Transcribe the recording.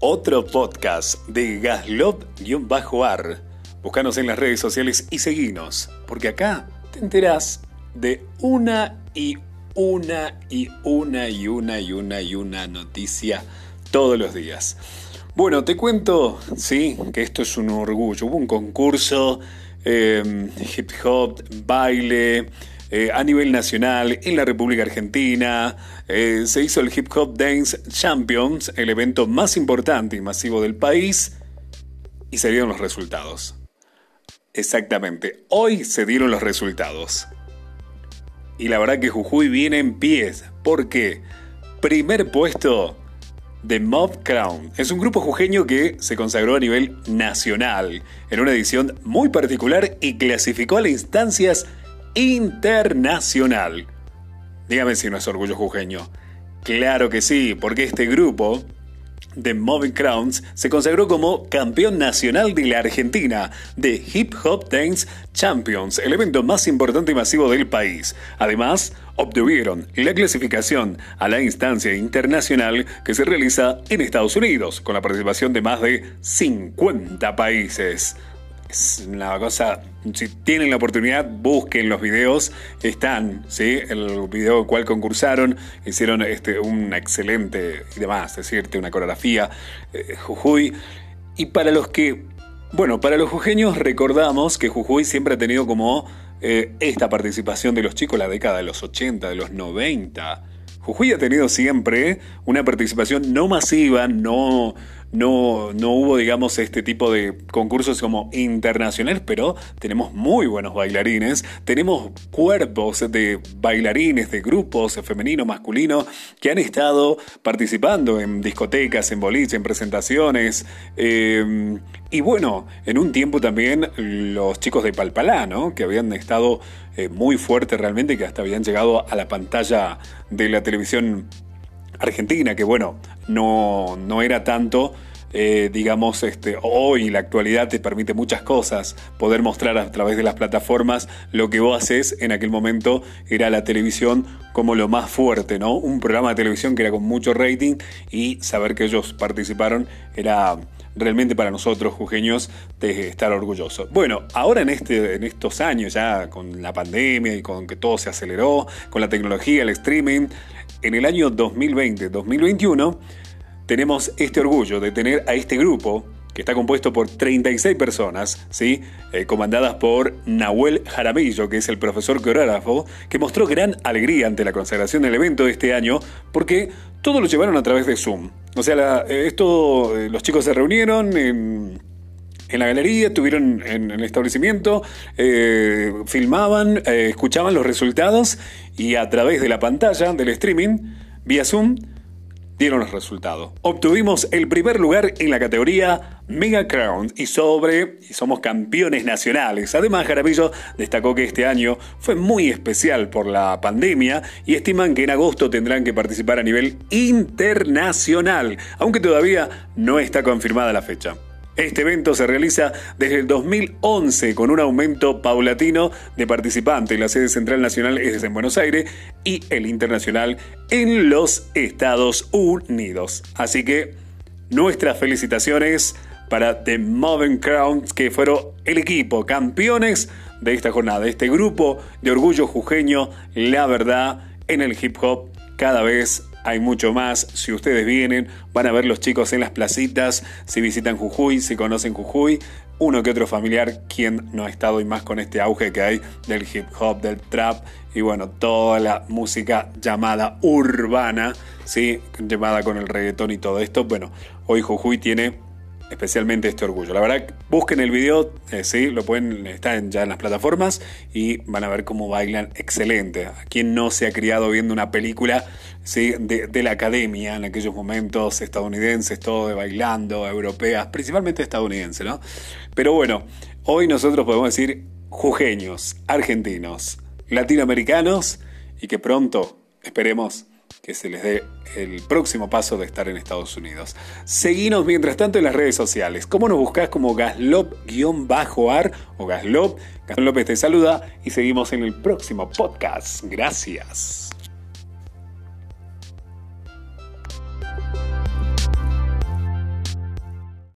otro podcast de Gaslop-ar. Búscanos en las redes sociales y seguinos, porque acá te enterás de una y una y una y una y una y una noticia todos los días. Bueno, te cuento, sí, que esto es un orgullo. Hubo un concurso, em, hip hop, baile, eh, a nivel nacional en la República Argentina. Eh, se hizo el Hip Hop Dance Champions, el evento más importante y masivo del país, y se dieron los resultados. Exactamente, hoy se dieron los resultados. Y la verdad que Jujuy viene en pies. ¿Por qué? Primer puesto de Mob Crown. Es un grupo jujeño que se consagró a nivel nacional en una edición muy particular y clasificó a las instancias internacional. Dígame si no es orgullo jujeño. Claro que sí, porque este grupo de Moving Crowns se consagró como campeón nacional de la Argentina de Hip Hop Dance Champions, el evento más importante y masivo del país. Además, obtuvieron la clasificación a la instancia internacional que se realiza en Estados Unidos, con la participación de más de 50 países es una cosa, si tienen la oportunidad, busquen los videos, están, ¿sí? El video cual concursaron, hicieron este, un excelente y demás, decirte, una coreografía, eh, Jujuy. Y para los que, bueno, para los jujeños recordamos que Jujuy siempre ha tenido como eh, esta participación de los chicos la década de los 80, de los 90. Jujuy ha tenido siempre una participación no masiva, no no, no hubo, digamos, este tipo de concursos como internacionales, pero tenemos muy buenos bailarines, tenemos cuerpos de bailarines, de grupos femenino, masculino, que han estado participando en discotecas, en boliches, en presentaciones. Eh, y bueno, en un tiempo también los chicos de Palpalá, ¿no? Que habían estado eh, muy fuertes realmente, que hasta habían llegado a la pantalla de la televisión Argentina, que bueno, no, no era tanto, eh, digamos, este, hoy la actualidad te permite muchas cosas, poder mostrar a través de las plataformas lo que vos haces en aquel momento era la televisión como lo más fuerte, ¿no? Un programa de televisión que era con mucho rating y saber que ellos participaron era realmente para nosotros, jujeños, de estar orgullosos. Bueno, ahora en, este, en estos años, ya con la pandemia y con que todo se aceleró, con la tecnología, el streaming, en el año 2020-2021 tenemos este orgullo de tener a este grupo que está compuesto por 36 personas, ¿sí? Eh, comandadas por Nahuel Jaramillo, que es el profesor coreógrafo, que mostró gran alegría ante la consagración del evento de este año, porque todo lo llevaron a través de Zoom. O sea, eh, esto, eh, los chicos se reunieron en, la galería, estuvieron en, el establecimiento, filmaban, escuchaban los resultados y a través de la pantalla del streaming, vía Zoom, dieron los resultados. Obtuvimos el primer lugar en la categoría Mega Crown y sobre y somos campeones nacionales. Además, Jaramillo destacó que este año fue muy especial por la pandemia y estiman que en agosto tendrán que participar a nivel internacional, aunque todavía no está confirmada la fecha. Este evento se realiza desde el 2011 con un aumento paulatino de participantes. La sede central nacional es en Buenos Aires y el internacional en los Estados Unidos. Así que nuestras felicitaciones para The Moving Crowns, que fueron el equipo campeones de esta jornada, este grupo de orgullo jujeño, la verdad, en el hip hop cada vez hay mucho más. Si ustedes vienen, van a ver los chicos en las placitas, si visitan Jujuy, si conocen Jujuy, uno que otro familiar, quien no ha estado y más con este auge que hay del hip hop, del trap y bueno, toda la música llamada urbana, ¿sí? llamada con el reggaetón y todo esto. Bueno, hoy Jujuy tiene especialmente este orgullo. La verdad, busquen el video, eh, sí, lo pueden, estar ya en las plataformas y van a ver cómo bailan excelente. A quien no se ha criado viendo una película ¿sí? de, la academia en aquellos momentos estadounidenses, todo de bailando, europeas, principalmente estadounidenses, ¿no? Pero bueno, hoy nosotros podemos decir jujeños, argentinos, latinoamericanos y que pronto, esperemos, que se les dé el próximo paso de estar en Estados Unidos. Seguinos mientras tanto en las redes sociales. ¿Cómo nos buscas como Gaslop-ar o Gaslop? Gaslop te saluda y seguimos en el próximo podcast. Gracias.